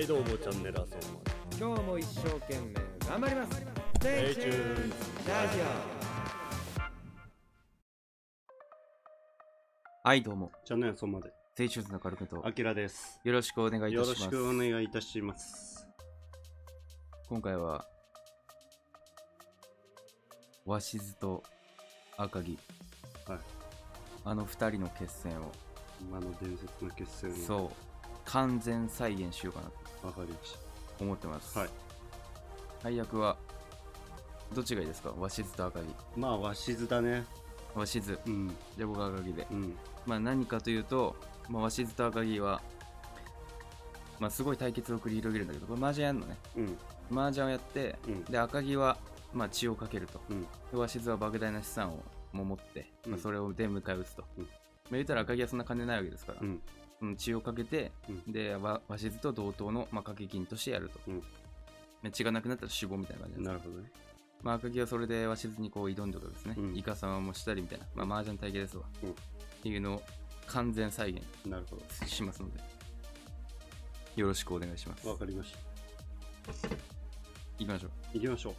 はいどうもチャンネル遊ぼう今日も一生懸命頑張ります。Stay Stay tuned! ラジはい、どうも。チャンネル遊ぼうまで。青春のカルクとあきらですよろしくお願いいたします。よろしくお願いいたします。今回は、鷲津と赤城、はい。あの二人の決戦を、今の伝説の決戦を。そう、完全再現しようかなとわかりまし思ってます。たはい配役は、どっちがいいですか？鷲津と赤城。まあ鷲津だね鷲津。うんじゃあ僕は赤城で。うんまあ何かというと、まあ、鷲津と赤城は、まあすごい対決を繰り広げるんだけど、これ麻雀やんのね。うん麻雀をやって、うんで赤城は、まあ、血をかけると。うんで鷲津は莫大な資産をも持って、まあ、うんそれをで迎え撃つと。うんまあ、言ったら赤城はそんな金ないわけですから、うんうん血をかけて、うん。でわ鷲津と同等の、まあ、掛け金としてやると。うん。で血がなくなったら死亡みたいな感じなるほどね。まあ、赤城はそれで鷲津にこう挑んでるわけですね。うん。イカ様もしたりみたいな、まあ、麻雀体系ですわ。うん。っていうのを完全再現なるほしますので、よろしくお願いします。ど。わかりました。行きましょう。行きましょう。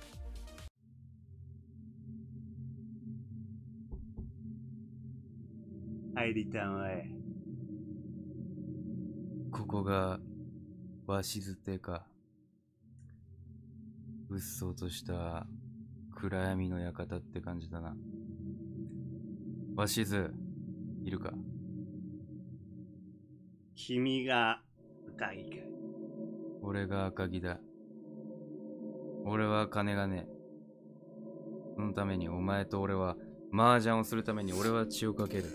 入りたまえここが、鷲津邸か。うっそうとした暗闇の館って感じだな。鷲津、いるか？君が赤いかい俺が赤木だ。俺は金がねえ。そのためにお前と俺は、麻雀をするために俺は血をかける。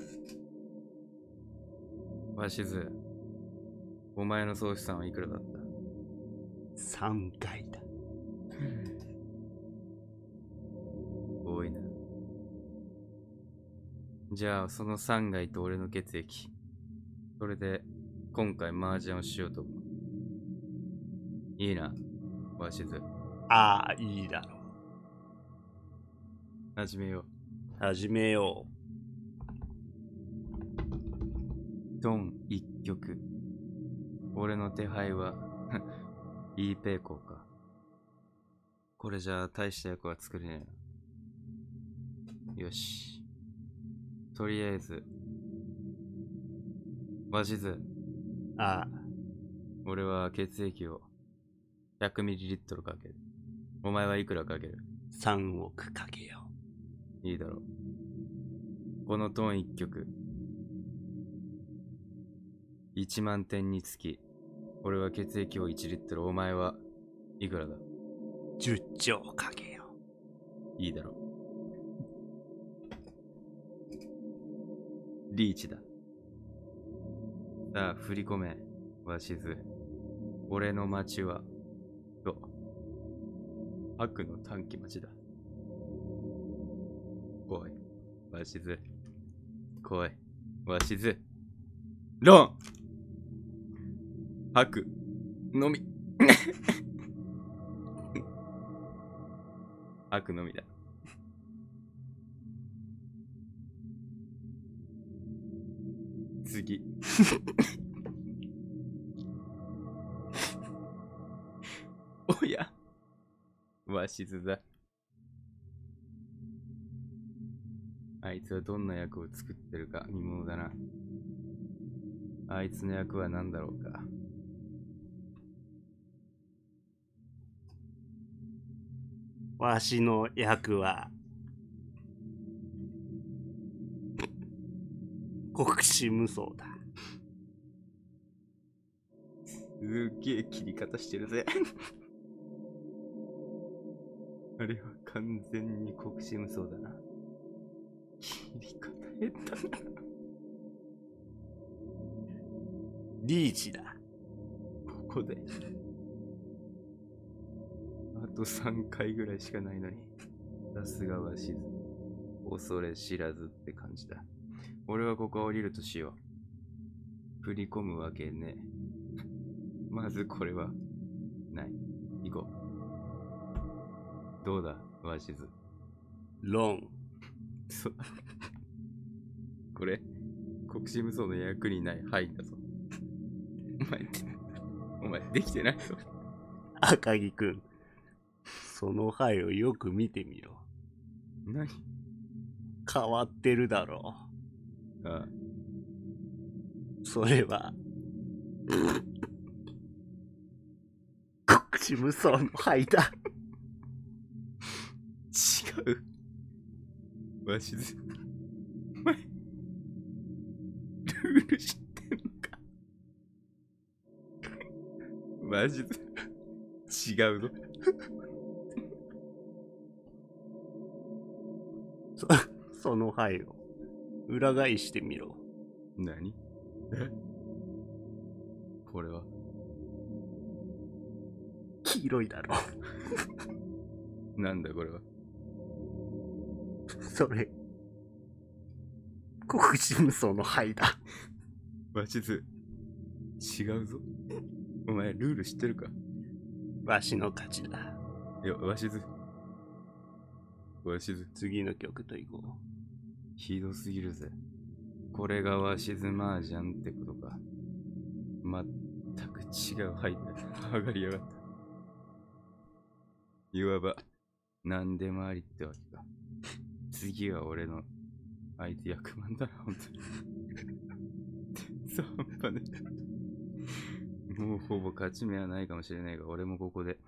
鷲津、お前の総資産はいくらだった？3回だ多いな。じゃあ、その3階と俺の血液。それで、今回麻雀をしようと思う。いいな、鷲津。ああいいだろ始めよう始めよう。ドン一曲。俺の手配は、いいペーコーか。これじゃあ大した役は作れねえな。よし。とりあえず、鷲津。うああ俺は血液を 100ml かける。お前はいくらかける？3億かけよいいだろう。このトーン一曲。1万点につき、俺は血液を1リットル、お前はいくらだ？う10兆かけよいいだろう。リーチだ。さあ、振り込め、鷲津。俺の町は、と、悪の短期町だ。来い、鷲津。来い、鷲津。ロン悪のみ。悪のみだ。次。おや、鷲津だ。あいつはどんな役を作ってるか見ものだな。あいつの役は何だろうか。わしの役は国士無双だすげえ切り方してるぜ。あれは完全に国士無双だな。切り方下手だな。リーチだここで。あと3回ぐらいしかないのに。さすがはしず。恐れ知らずって感じだ。俺はここ降りるとしよう。振り込むわけねえ。まずこれは、ない。行こう。どうだ、わしず。ロンそう。これ、国士無双の役にない範囲だぞ。お前、お前、できてないぞ。赤木くん。その灰をよく見てみろ。何？変わってるだろああ、う。それは、国士無双の灰だ。違う。わしず、お前、ルール知ってんのか？マジで違うぞ。そ その灰を裏返してみろ。何？え？これは？黄色いだろ なんだこれは？う。それ、国士無双の灰だ。わしず、違うぞ。お前、ルール知ってるか？わしの勝ちだ。いや、わしず。わしず、次の曲と行こうひどすぎるぜ。これがわしずマージャンってことか。全く違うはい上がりやがった。いわば、何でもありってわけか。次は俺の相手役満だな、ほんとに。そう、半端ね。もうほぼ勝ち目はないかもしれないが、俺もここで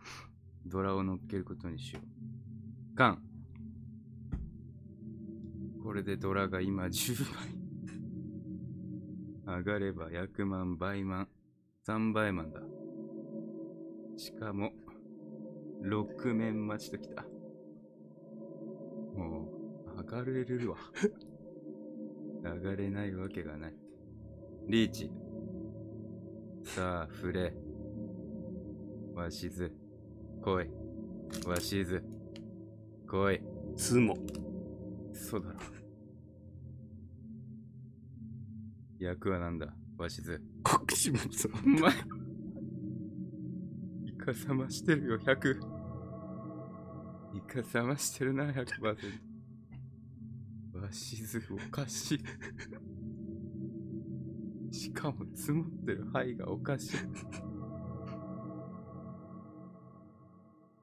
ドラを乗っけることにしよう。カンこれでドラが今10倍。上がれば100万倍満、3倍満だ。しかも、6面待ちときた。もう、上がれるわ。上がれないわけがない。リーチ。さあ、触れ。わしず。来い。わしず。来い。う。つも。そうだろ。役はなんだ？わしず。国士無双。お前。イカさましてるよ、100。イカさましてるな、100%。わしず、おかしい。しかも積もってる範囲がおかしい。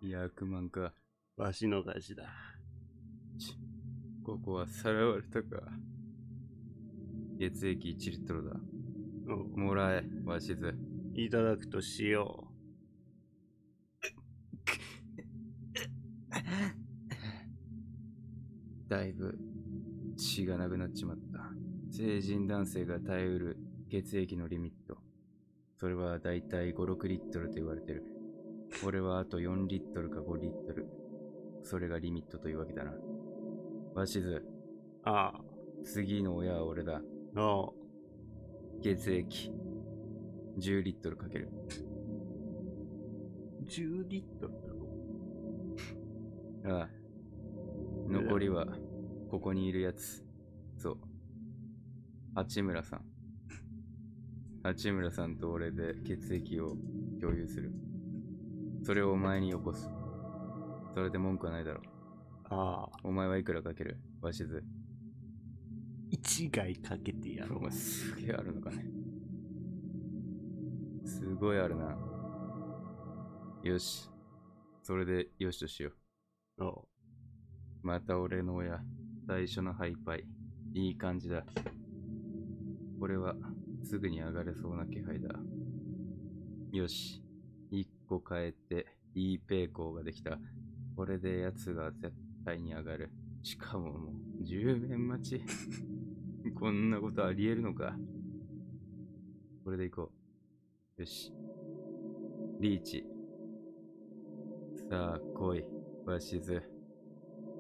100万か。わしの勝ちだ。ここはさらわれたか。血液1リットルだ。もらえ、わしず。いただくとしよだいぶ血がなくなっちまった。成人男性が耐えうる血液のリミット。それはだいたい5、6リットルと言われてる。俺はあと4リットルか5リットル。それがリミットというわけだな。わしず、う。あ次の親は俺だ。あ。おう。血液。10リットルかける。10リットルだろ。ああ。残りは、ここにいるやつ。そう。八村さん。八村さんと俺で血液を共有する。それをお前によこす。それで文句はないだろう。ああ。お前はいくらかける？わしず。一概かけてやろお前すげえあるのかね。すごいあるな。よし。それでよしとしよう。う。おまた俺の親、最初のハイパイ。いい感じだ。これは、すぐに上がれそうな気配だ。よし。一個変えて、いいペイコーができた。これで奴が絶対に上がる。しかももう、10面待ち。こんなことあり得るのか。これでいこう。よし。リーチ。さあ、来い。わしず。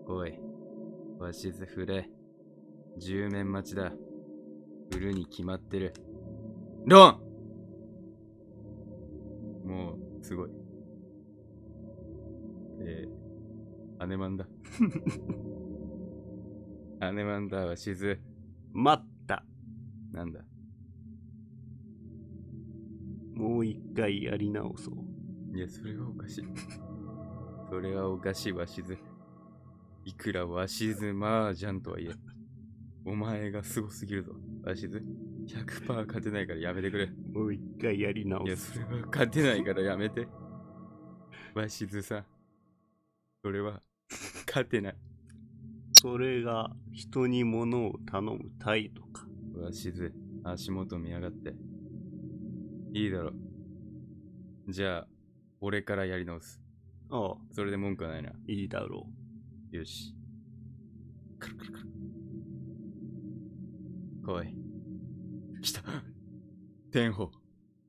来い。わしず振れ。10面待ちだ。振るに決まってる。ロンもう、すごい。えー、アネマンだ。アネマンだ、わしず。待った。なんだ？もう一回やり直そう。いや、それはおかしい。それはおかしい、わしず。いくらわしずマージャンとはいえ、お前がすごすぎるぞ、わしず。100%勝てないからやめてくれ。もう一回やりいや、直す。それは勝てないからやめて。鷲津さん。それは勝てない。それが人に物を頼む態度か。鷲津、足元見やがって。いいだろ。じゃあ、俺からやり直す。ああ、それで文句はないな。いいだろよし。くるくるくる。来い。来た。天保。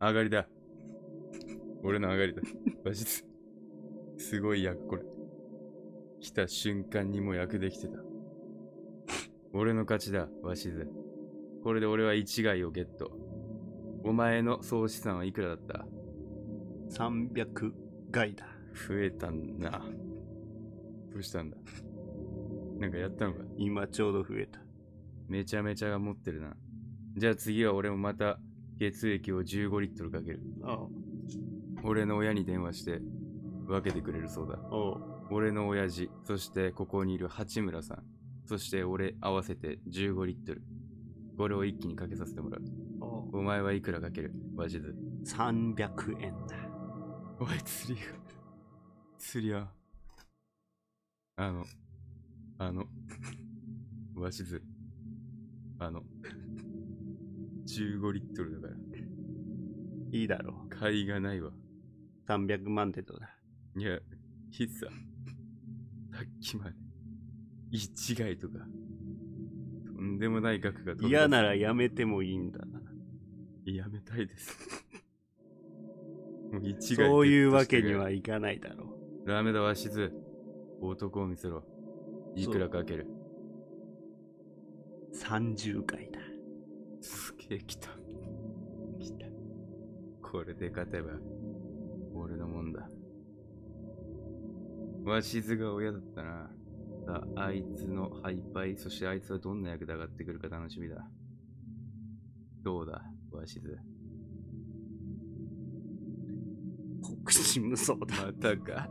上がりだ。俺の上がりだ。マジです。すごい役、これ。来た瞬間にもう役できてた。俺の勝ちだ、鷲津。これで俺は一害をゲット。お前の総資産はいくらだった？う。300回だ。増えたんな。どうしたんだ？なんかやったのか？今ちょうど増えた。めちゃめちゃ持ってるな。じゃあ次は俺もまた血液を15リットルかける。ああ、俺の親に電話して分けてくれるそうだ。おう。俺の親父、そしてここにいる八村さん、そして俺合わせて15リットル。これを一気にかけさせてもらう。お前はいくらかける？マジで。300円だ。おい、釣りが。釣りは。あの、あの、わしず。あの、15リットルだから、いいだろ買いがないわ。う。300万でどうだ？いや、ひさ、さっきまで、一概とか、とんでもない額が嫌ならやめてもいいんだ。やめたいです。もう一概そういうわけにはいかないだろう。ダメだわしず。男を見せろ。いくらかける30回だ。すげえ来た。来た。これで勝てば、わしずが親だったな。さあ、あいつの敗敗、そしてあいつはどんな役で上がってくるか楽しみだ。どうだ、わしず。国士無双だ。またか？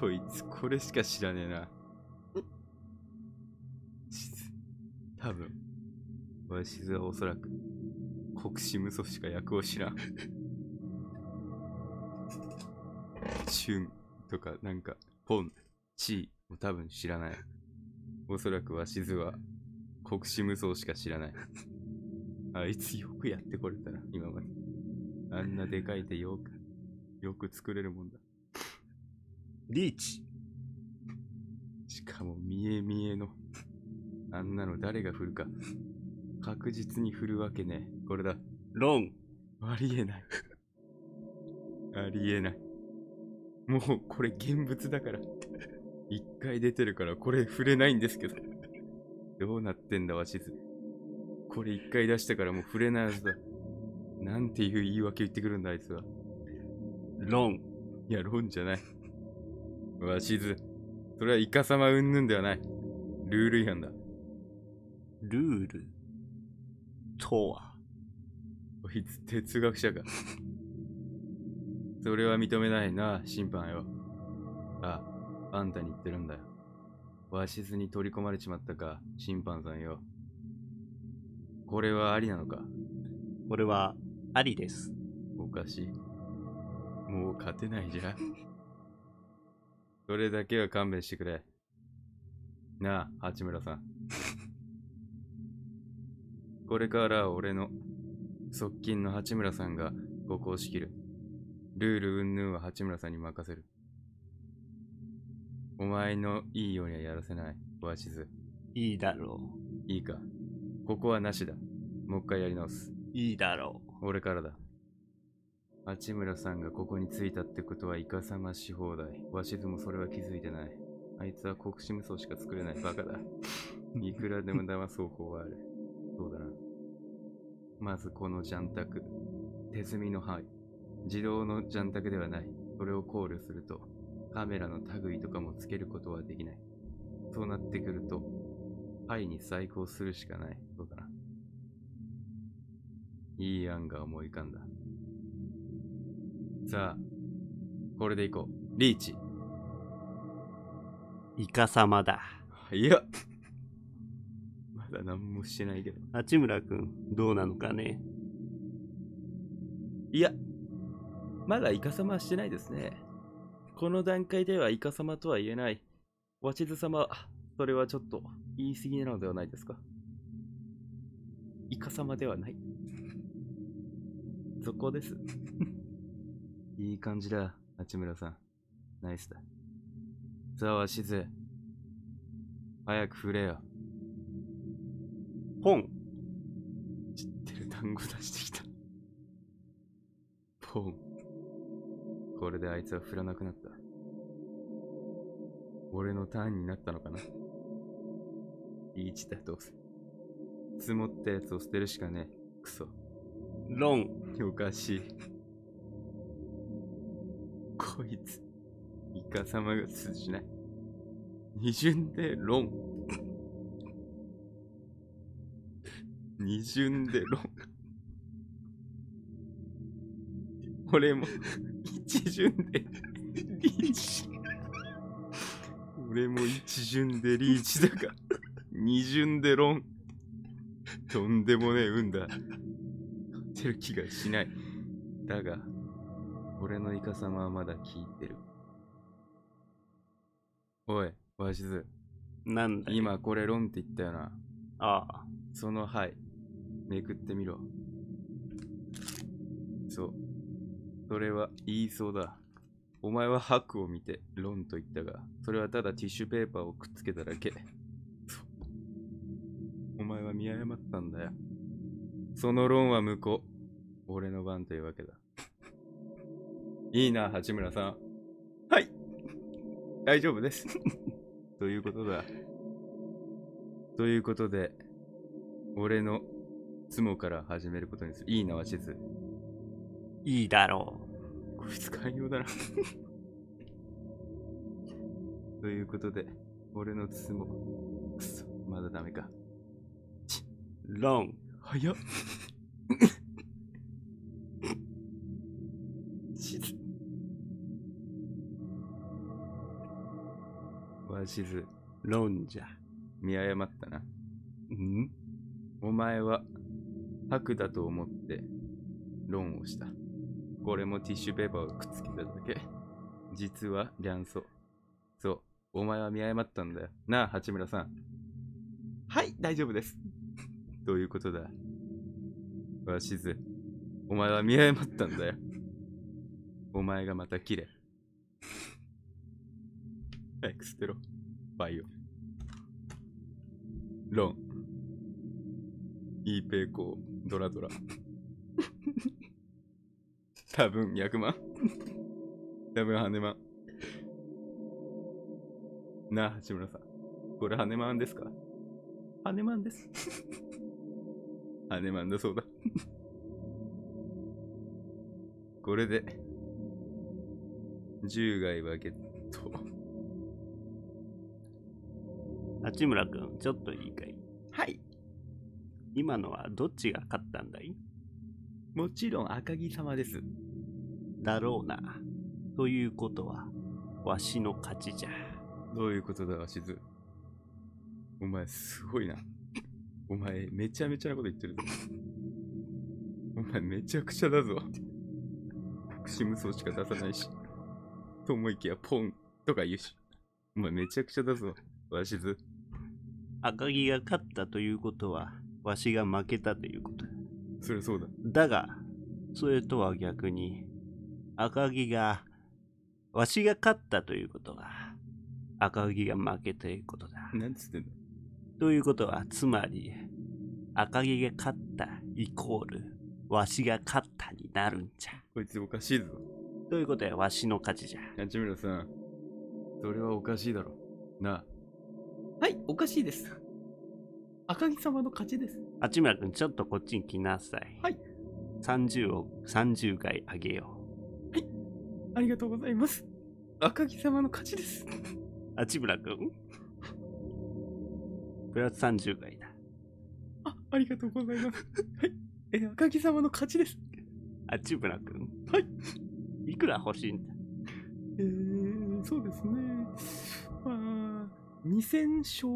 こいつ、これしか知らねえな。多分、わしずはおそらく、国士無双しか役を知らん。チュンとか、なんか、ポン、チーも多分知らない。おそらくわしずは、国士無双しか知らない。あいつよくやってこれたな、今まで。あんなでかい手よく、よく作れるもんだ。リーチ。しかも見え見えの。あんなの誰が振るか。確実に振るわけねえ。これだ。ロン。ありえない。ありえない。もうこれ現物だから。一回出てるからこれ触れないんですけど。どうなってんだわしず。これ一回出したからもう触れないはずだ。なんていう言い訳言ってくるんだあいつは。ロン。いや、ロンじゃない。わしず。それはイカ様云々ではない。ルール違反だ。ルール？とは？こいつ哲学者か。それは認めないな、審判よ。あ、あんたに言ってるんだよ。わしずに取り込まれちまったか、審判さんよ。これはありなのか？これは、ありです。おかしい。もう勝てないじゃん。それだけは勘弁してくれ。なあ、八村さん。これから俺の側近の八村さんがここを仕切る。ルール云々は八村さんに任せる。お前のいいようにはやらせない、わしず。いいだろいいか。ここはなしだ。もう一回やり直す。う。いいだろ俺からだ。八村さんがここに着いたってことはいかさまし放題。わしずもそれは気づいてない。あいつは国士無双しか作れないバカだ。いくらでも騙す方法はある。そうだな。まずこのジャンタク。手積みの範囲。自動のジャンタクではない。それを考慮すると、カメラの類とかもつけることはできない。そうなってくると、範囲に再興するしかない。そうだな。いい案が思い浮かんだ。さあ、これでいこう。リーチ。う。イカ様だ。いや。マ まだ何もしてないけど。八村くん、どうなのかねいや、まだイカ様はしてないですね。この段階ではイカ様とは言えない。鷲津様、それはちょっと言い過ぎなのではないですかイカ様ではない。そこです。いい感じだ、八村さん。ナイスだ。さあ、鷲津。早く振れよ。ポン知ってる単語出してきた。ポン。これであいつは振らなくなった。俺のターンになったのかな？リーチだどうせ。積もったやつを捨てるしかねえ。クソ。ロンおかしい。こいつ、イカ様が通じない。二巡でロン。二巡でロン。俺も一巡でリーチ。俺も一巡でリーチだが、二巡でロン。とんでもねえ運だ。勝てる気がしない。だが、俺のイカ様はまだ聞いてる。おい、わしず、なんだい？今これロンって言ったよな。ああ、そのはい、めくってみろ。それは言いそうだ。お前は白を見てロンと言ったが、それはただティッシュペーパーをくっつけただけ。お前は見誤ったんだよ。そのロンは向こう。俺の番というわけだ。いいな、八村さん。はい。大丈夫です。ということだ。ということで、俺のツモから始めることにする。いいな、わしず。いいだろうこいつ寛容だな。ということで、俺のツモ。くそ、まだダメか。う。ロン。早っ。わしず、ロンじゃ。見誤ったな。ん？お前は白だと思って論をした。これもティッシュペーパーをくっつけただけ。実は卵巣。そう、お前は見誤ったんだよ。なあ、八村さん。はい、大丈夫です。どういうことだわしず、お前は見誤ったんだよ。お前がまた綺麗。早く捨てろ。バイオ。ロン。いいペーコー、ドラドラ。多分100万。多分羽マン。なあ、八村さん。これ羽マンですか？羽マンです。羽マンだそうだ。これで、10害はゲット。八村くん、ちょっといいかいはい。今のはどっちが勝ったんだい？もちろん赤木様です。だろうな。ということは、わしの勝ちじゃ。どういうことだ、しず。お前、すごいな。お前、めちゃめちゃなこと言ってるぞ。お前、めちゃくちゃだぞ。隠し無双しか出さないし。と思いきや、ポンとか言うし。お前、めちゃくちゃだぞ、わしず。赤木が勝ったということは、わしが負けたということだ。そりゃそうだ。だが、それとは逆に、赤木が、わしが勝ったということは、赤木が負けということだ。なんつってんだ。ということは、つまり、赤木が勝ったイコール、わしが勝ったになるんじゃ。こいつおかしいぞ。ということは、わしの勝ちじゃ。八村さん。それはおかしいだろ。なあ。はい、おかしいです。赤木様の勝ちです。八村君、ちょっとこっちに来なさい。はい。30を、30回あげよありがとうございます。赤木様の勝ちです。う。八村君？プラス30回だ。あ、ありがとうございます。はい。え、赤木様の勝ちです。八村君？はい。いくら欲しいんだ？えー、そうですね。まあ、2000勝。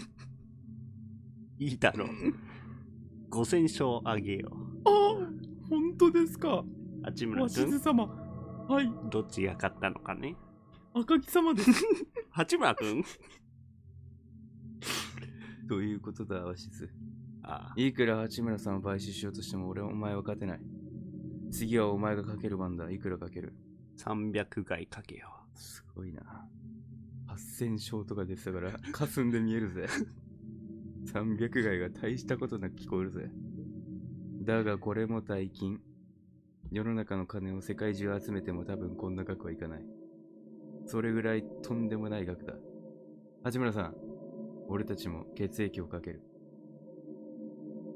いいだろう。5000勝あげよあ本当ですかう。八村わしず君、様。はい、どっちが勝ったのかね。赤木様です。八村君？ということだ、わしず。あいくら八村さんを買収しようとしても俺はお前は勝てない。次はお前がかける番だ。いくらかける300回かけよすごいな。8000勝とかでしたから、霞んで見えるぜ。300回が大したことなく聞こえるぜ。だがこれも大金。世の中の金を世界中集めても多分こんな額はいかない。それぐらいとんでもない額だ。八村さん、俺たちも血液をかける。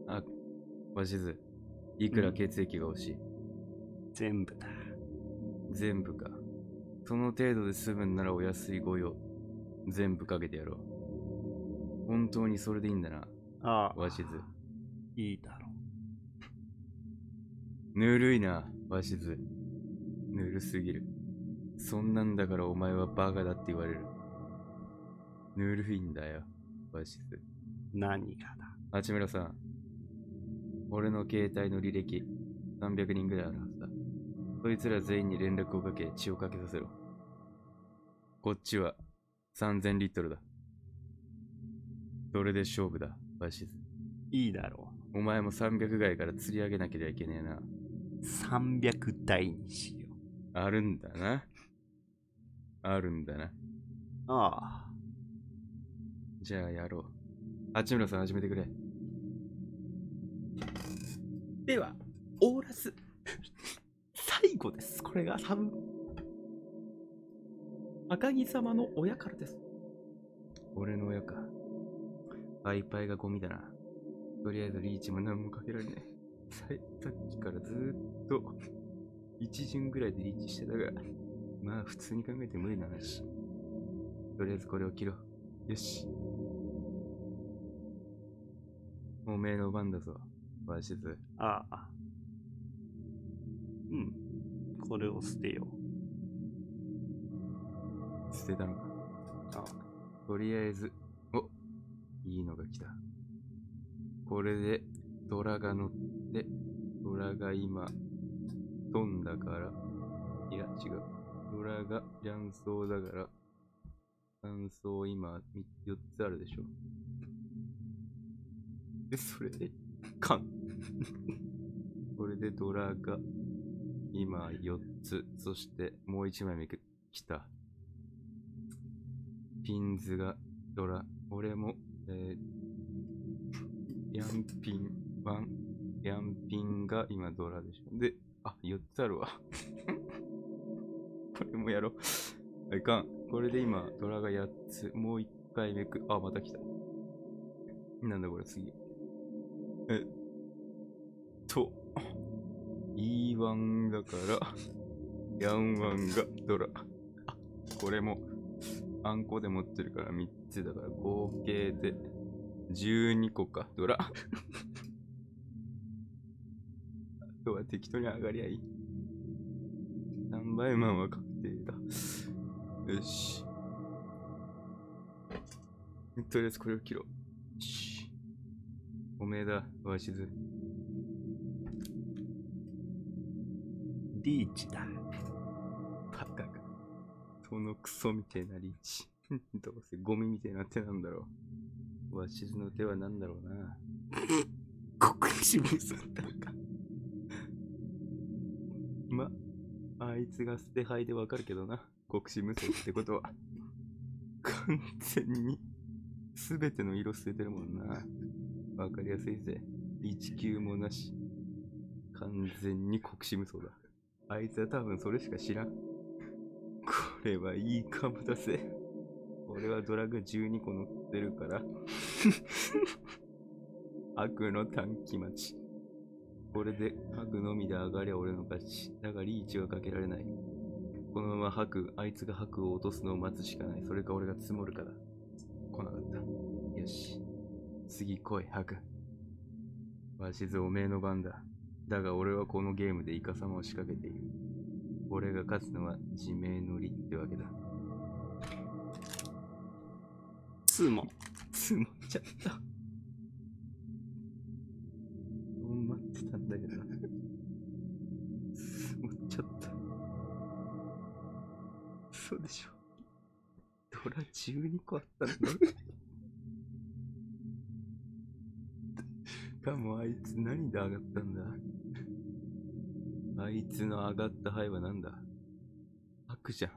あ、鷲津、いくら血液が欲しい、う。全部だ。全部か。その程度で済むんならお安いご用。全部かけてやろう。本当にそれでいいんだな、ああ、鷲津。いいだろぬるいな、鷲津。ぬるすぎる。そんなんだからお前はバカだって言われる。ぬるいんだよ、鷲津。う。何がだ？八村さん。俺の携帯の履歴、300人ぐらいあるはずだ。そいつら全員に連絡をかけ、血をかけさせろ。こっちは3000リットルだ。それで勝負だ、鷲津。いいだろお前も300外から釣り上げなければいけねえな。う。300台にしよう。あるんだな。あるんだな。ああ、じゃあやろう。八村さん始めてくれ。では、オーラス。最後です。これが多分。赤木様の親からです。俺の親か。パイパイがゴミだな。とりあえずリーチも何もかけられない。ささっきからずーっと一巡ぐらいでリーチしてたが、まあ普通に考えて無理な話。とりあえずこれを切ろう。よし。おめえの番だぞ、わしず。ああ。うん。これを捨てよ捨てたのか。う。あとりあえず、おいいのが来た。これで、ドラが乗っドラが今、飛んだから、いや、違う。ドラが雀荘だから、三層今、4つあるでしょ。で、それで、カン。これでドラが、今4つ、そしてもう1枚目く来た。ピンズがドラ。俺も、えー、ヤンピン、ワン、ヤンピンが今ドラでしょ。で、あ、4つあるわ。これもやろう。いかん。これで今、ドラが8つ。もう1回めく。あ、また来た。なんだこれ次。えっと、E1 だから、ヤンワンがドラ。あ、これも、あんこで持ってるから3つだから合計で12個か、ドラ。あとは適当に上がりゃいい。3倍マンは確定だ。よし。とりあえずこれを切ろう。よし。おめえだ、わしず。リーチだ。バカか。そのクソみてえなリーチ。どうせゴミみてえな手なんだろう。わしずの手は何だろうな。国士無双だ。ま、あいつが捨て牌でわかるけどな。国士無双ってことは。完全に、すべての色捨ててるもんな。わかりやすいぜ。1級もなし。完全に国士無双だ。あいつは多分それしか知らん。これはいいカムだぜ。俺はドラグ12個乗ってるから。悪の短期待ち。これで白のみで上がりゃ俺の勝ち。だがリーチはかけられない。このまま白、あいつが白を落とすのを待つしかない。それか俺が積もるかだ。来なかった。よし。次来い、白。わしずおめえの番だ。だが俺はこのゲームでイカサマを仕掛けている。俺が勝つのは自明の利ってわけだ。ツモ。積もっちゃった。だけどな。積もっちゃった。嘘でしょ。ドラ12個あったんだ。かもあいつ何で上がったんだ？あいつの上がった牌は何だ？悪じゃん。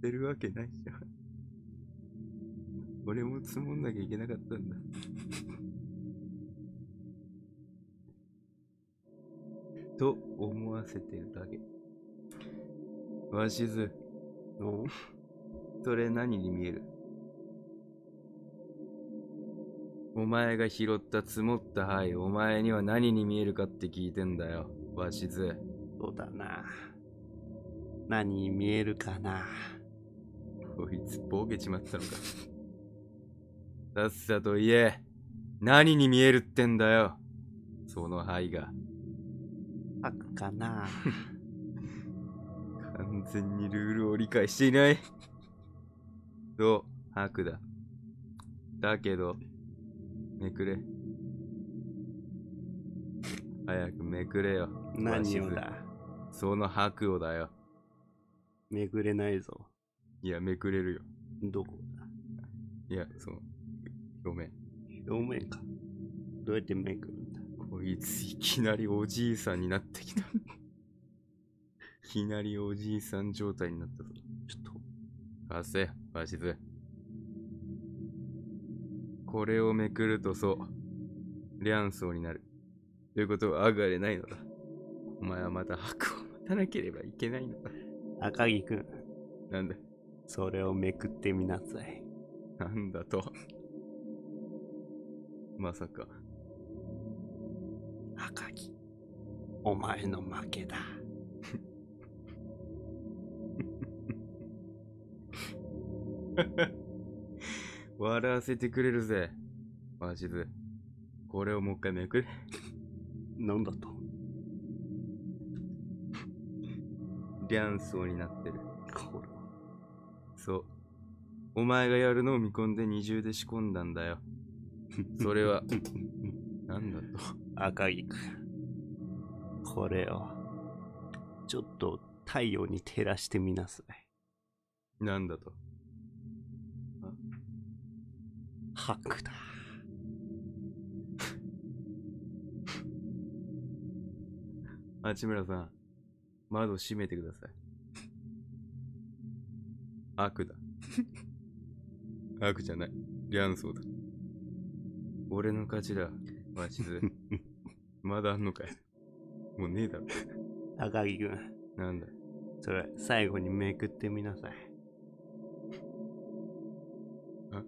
出るわけないじゃん。俺も積もんなきゃいけなかったんだ。と思わせてるだけ。わしず、おそれ何に見える？お前が拾った積もった灰、お前には何に見えるかって聞いてんだよ、わしず。そうだな。何に見えるかな。こいつ、ボケちまったのか。さっさと言え。何に見えるってんだよ。その灰が。悪かな。完全にルールを理解していない。そう、白だ。だけど、めくれ。早くめくれよ。何をだ？ずその白をだよ。めぐれないぞ。いや、めくれるよ。どこだ？いや、その、ごめん。表面か。どうやってめく？るこいつ、いきなりおじいさんになってきた。いきなりおじいさん状態になったぞ。ちょっと、貸せ、わしず。これをめくるとそう、リャンソーになる。ということは、上がれないのだ。お前はまた白を待たなければいけないのだ。赤木くん、なんだ、それをめくってみなさい。なんだと？まさか、お前の負けだ。笑わせてくれるぜ。わしず。これをもう一回めくれ。なんだと？リャンソーになってる。これそう。お前がやるのを見込んで二重で仕込んだんだよ。それは、なんだと？赤木くん、これを、ちょっと太陽に照らしてみなさい。なんだと？白だ。八村さん、窓閉めてください。悪だ。悪じゃない。リャンソーだ。俺の勝ちだ。マジで。まだあんのかい。もうねえだろ。赤木くん、なんだ？それ最後にめくってみなさい。あ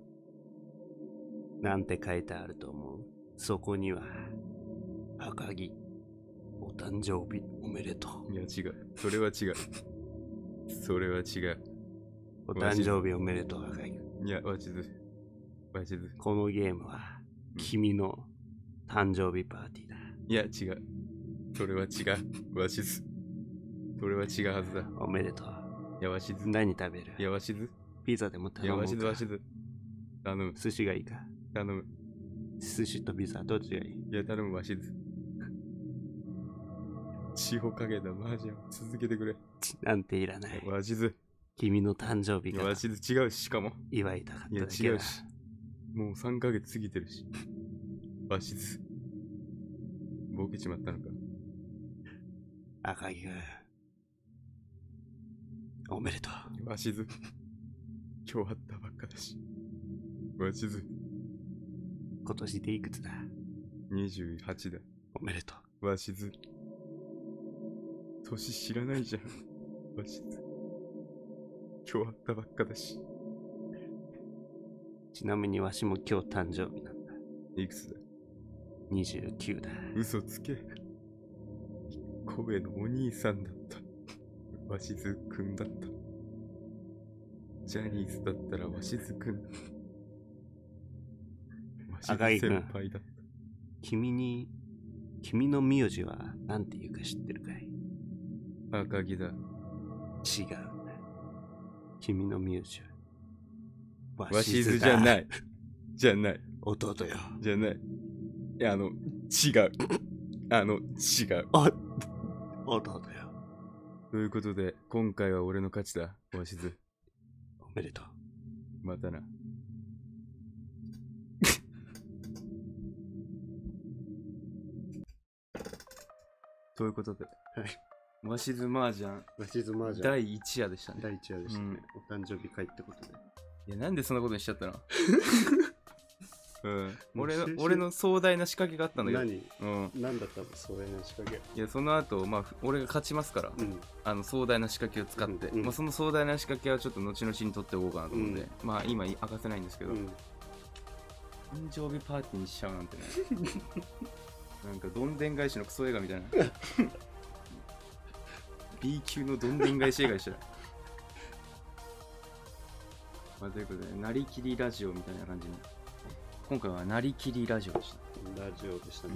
なんて書いてあると思う？そこには、赤木、お誕生日おめでとう。いや違う。それは違う。それは違う。お誕生日おめでとう、赤木。いや、わしず。わしず。このゲームは、君の誕生日パーティーだ。いや、違う。それは違う。わしず。それは違うはずだ。おめでとう。いや、わしず。何食べる？いや、わしず。ピザでもいや、頼もうわしず、わかしず。頼む、寿司がいいか？頼む。寿司とピザどっちがいい？いや、頼む、わしず。血をかけたマージャンを続けてくれ。なんていらない。わしず。君の誕生日いや、がわしず違うし、しかも。祝いたかっいや、ただけだ違う。し。もう3ヶ月過ぎてるし。わしず。ボケちまったのか。赤木くん。おめでとう。わしず。今日会ったばっかだし。わしず。今年でいくつだ？28だ。おめでとわしず。年知らないじゃん。わしず。今日会ったばっかだし。う。ちなみにわしも今日誕生日なんだ。いくつだ？29だ。嘘つけ。一個上のお兄さんだった。わしずくんだった。ジャニーズだったらわしずくんだ。わしず先輩だった。君に、君の名字は何て言うか知ってるかい？赤木だ。違うんだ。君の名字は。わしずじゃないい。じゃない。弟よ。じゃない。いや、あの、違う。あの、違う。あ、あだだよ。ということで、今回は俺の勝ちだ、わしず。おめでとう。またな。ということで、はい。わしず麻雀ラシズマージャン第1夜でしたね。第1話でしたね。お誕生日会ってことで。いや、なんでそんなことにしちゃったの？うん、俺の俺の壮大な仕掛けがあったのよ。何？うん、何だったの？そういう仕掛け？いやその後、まあ俺が勝ちますから、うん。あの壮大な仕掛けを使って、うんうん。まあ、その壮大な仕掛けはちょっと後々に取っておこうかなと思って、まあ今明かせないんですけど、うん。誕生日パーティーにしちゃうなんてね。なんかどんでん返しのクソ映画みたいな。B 級のどんでん返し映画でしたよ まあ、ということで、なりきりラジオみたいな感じに今回はなりきりラジオでしたラジオでしたね。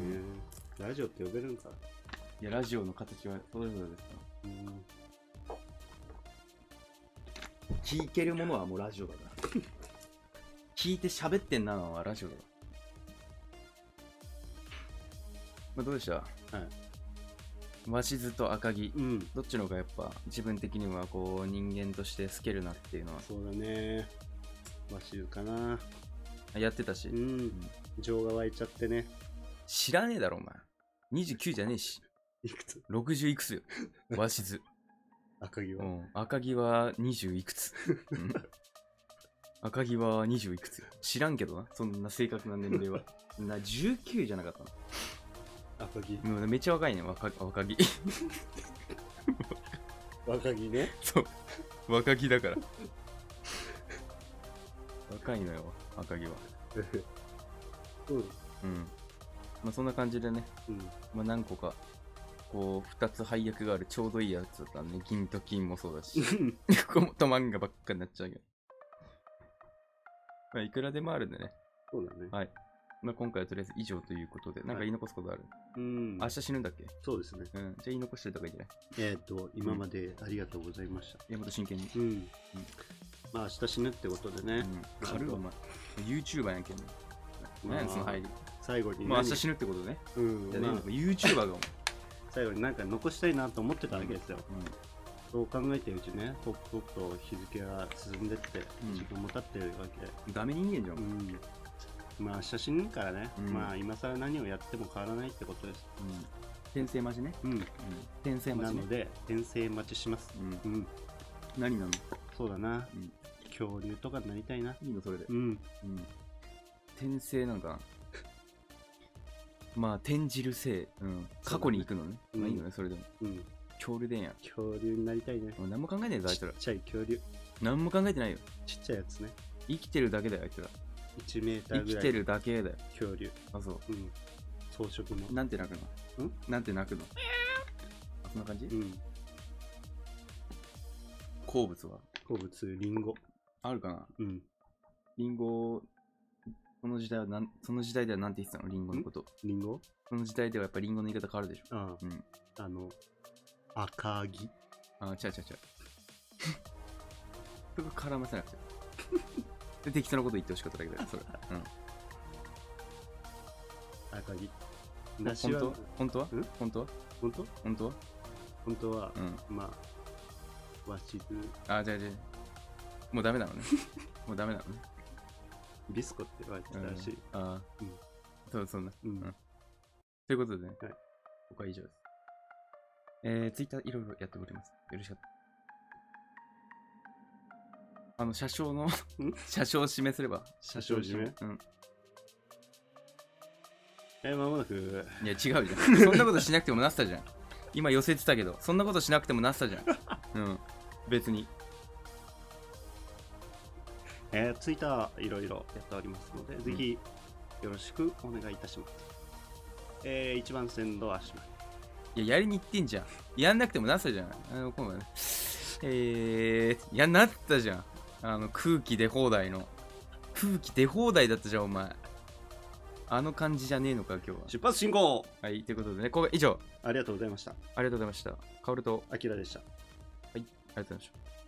ラジオって呼べるんかいやラジオの形はそれぞれですかうん。聞けるものはもうラジオだから聞いて喋ってんなのはラジオだからまあどうでした？はい。鷲津と赤城うん。どっちの方がやっぱ自分的にはこう人間としてスケるなっていうのはそうだね。わしかな。やってたし、うん。情が湧いちゃってね。知らねえだろお前。29じゃねえし。いくつ？60いくつよ。鷲津、赤木は？うん、赤城は20いくつ、うん。赤城は20いくつよ。知らんけどな。そんな正確な年齢は。な19じゃなかったの。赤木。もうめっちゃ若いね。若若木 若木ね。そう。若木だから。若いのよ赤城は うん。うんまあそんな感じでねうん。まあ、何個か、こう、2つ配役があるちょうどいいやつだったんで、銀と金もそうだし、ここもと漫画ばっかになっちゃうけど。まあ、いくらでもあるんでね。そうだね。はい。まあ、今回はとりあえず以上ということで、なんか言い残すことある、うん。明日死ぬんだっけ？そうですね。うん。じゃあ言い残しておいた方がいいんじゃない？えっと、今までありがとうございました。いや、もっと真剣に。うん。まあ、明日死ぬってことでね。うん。軽いわ、お前。YouTuber やんけんね。まあ何やその入り。最後にまあ、明何日死ぬってことね。うんじゃあ、ねまあ、YouTuber がお前。最後になんか残したいなと思ってたわけですよ。うそう考えてるうちね、ポップポップと日付が進んでって、うん時間も経ってるわけ。ん。ダメ人間じゃん。うん。まあ、明日死ぬからね、うんまあ、今更何をやっても変わらないってことです。うん。転生待ちね。うん。うん。転生待ちねなの。で、転生待ちします。うん。うん。何なの？そうだな。うん恐竜とかになりたいな。いいのそれで。うん。うん。転生なのかな まあ、転じる性。うん。過去に行くのね。うんまあいいのね、それでも。うん。恐竜でんや。恐竜になりたいね。もう何も考えねえぞ、あいつらちっ。ちゃい恐竜。何も考えてないよ。ちっちゃいやつね。生きてるだけだよ、あいつら。1メータ生ーぐらい。きてるだけだよ。恐竜。あ、そうん。装飾のう。。なんて泣くの？ん？なんて泣くの？あそんな感じ？うん。好物は？好物、リンゴ。あるかな？うん。リンゴ、その時代はなん、その時代ではなんて言ってたの？リンゴのこと。リンゴ？その時代ではやっぱリンゴの言い方変わるでしょ。あうん。あ。あの、赤木。あ、違う違う違う。そこ絡ませなくて。で、適当なこと言ってほしかっただけだよ、それ。うん。赤木。本梨は当本当は？ん？本当は？本当？本当は？本当は、うん。まあ、わしず、あ、じゃあじゃあもうダメなのね。もうダメなのね。ビスコって言われてたらしい。うん、ああ、うんそうそうね。うん。うんということでね、はいここは以上です。えー、ツイッターいろいろやっております。よろしかった。あの、車掌の、車掌を指名すれば。車掌指名？うん。え、まもなく、いや、違うじゃん。そんなことしなくてもなったじゃん。今寄せてたけど、そんなことしなくてもなったじゃん。うん。別に。えー、ツイッターいろいろやっておりますので、ぜひよろしくお願いいたします。えー、一番線路足前。いや、やりに行ってんじゃん。やんなくてもなったじゃん。あの、今度ね。えー、やんなったじゃん。あの、空気出放題の。空気出放題だったじゃん、お前。あの感じじゃねえのか、今日は。出発進行はい、ということでね、これ以上、ありがとうございました。ありがとうございました。カオルと、あきらでした。あり